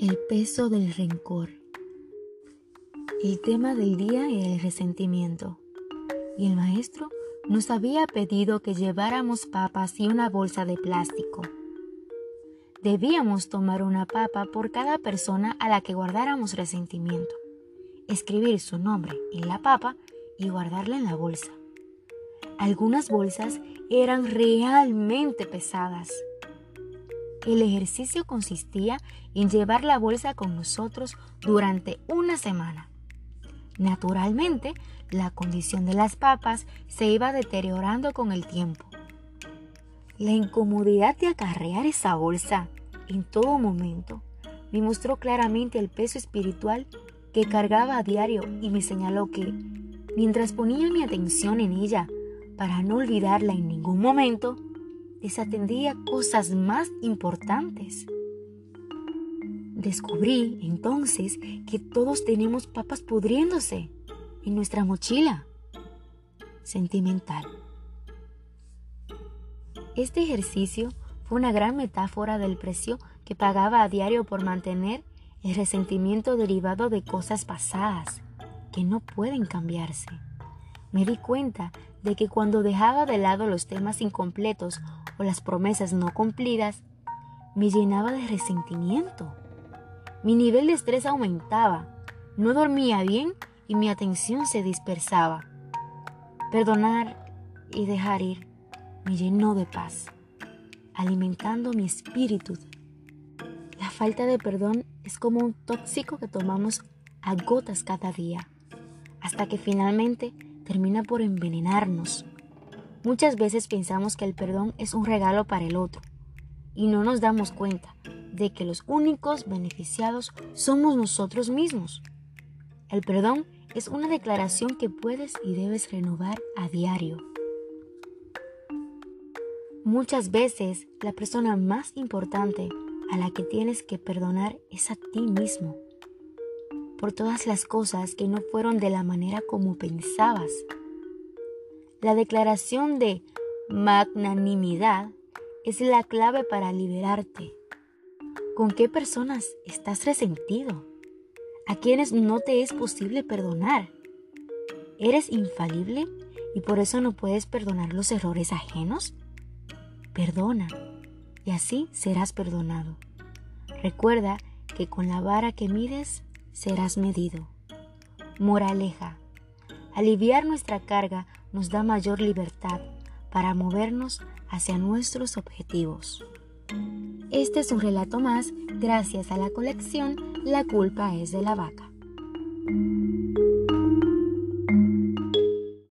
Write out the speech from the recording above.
El peso del rencor. El tema del día era el resentimiento. Y el maestro nos había pedido que lleváramos papas y una bolsa de plástico. Debíamos tomar una papa por cada persona a la que guardáramos resentimiento, escribir su nombre en la papa y guardarla en la bolsa. Algunas bolsas eran realmente pesadas. El ejercicio consistía en llevar la bolsa con nosotros durante una semana. Naturalmente, la condición de las papas se iba deteriorando con el tiempo. La incomodidad de acarrear esa bolsa en todo momento me mostró claramente el peso espiritual que cargaba a diario y me señaló que, mientras ponía mi atención en ella para no olvidarla en ningún momento, desatendía cosas más importantes. Descubrí entonces que todos tenemos papas pudriéndose en nuestra mochila sentimental. Este ejercicio fue una gran metáfora del precio que pagaba a diario por mantener el resentimiento derivado de cosas pasadas que no pueden cambiarse. Me di cuenta de que cuando dejaba de lado los temas incompletos o las promesas no cumplidas, me llenaba de resentimiento. Mi nivel de estrés aumentaba, no dormía bien y mi atención se dispersaba. Perdonar y dejar ir me llenó de paz, alimentando mi espíritu. La falta de perdón es como un tóxico que tomamos a gotas cada día, hasta que finalmente termina por envenenarnos. Muchas veces pensamos que el perdón es un regalo para el otro y no nos damos cuenta de que los únicos beneficiados somos nosotros mismos. El perdón es una declaración que puedes y debes renovar a diario. Muchas veces la persona más importante a la que tienes que perdonar es a ti mismo, por todas las cosas que no fueron de la manera como pensabas la declaración de magnanimidad es la clave para liberarte. ¿Con qué personas estás resentido? ¿A quienes no te es posible perdonar? ¿Eres infalible y por eso no puedes perdonar los errores ajenos? Perdona y así serás perdonado. Recuerda que con la vara que mides serás medido. Moraleja. Aliviar nuestra carga nos da mayor libertad para movernos hacia nuestros objetivos. Este es un relato más gracias a la colección La culpa es de la vaca.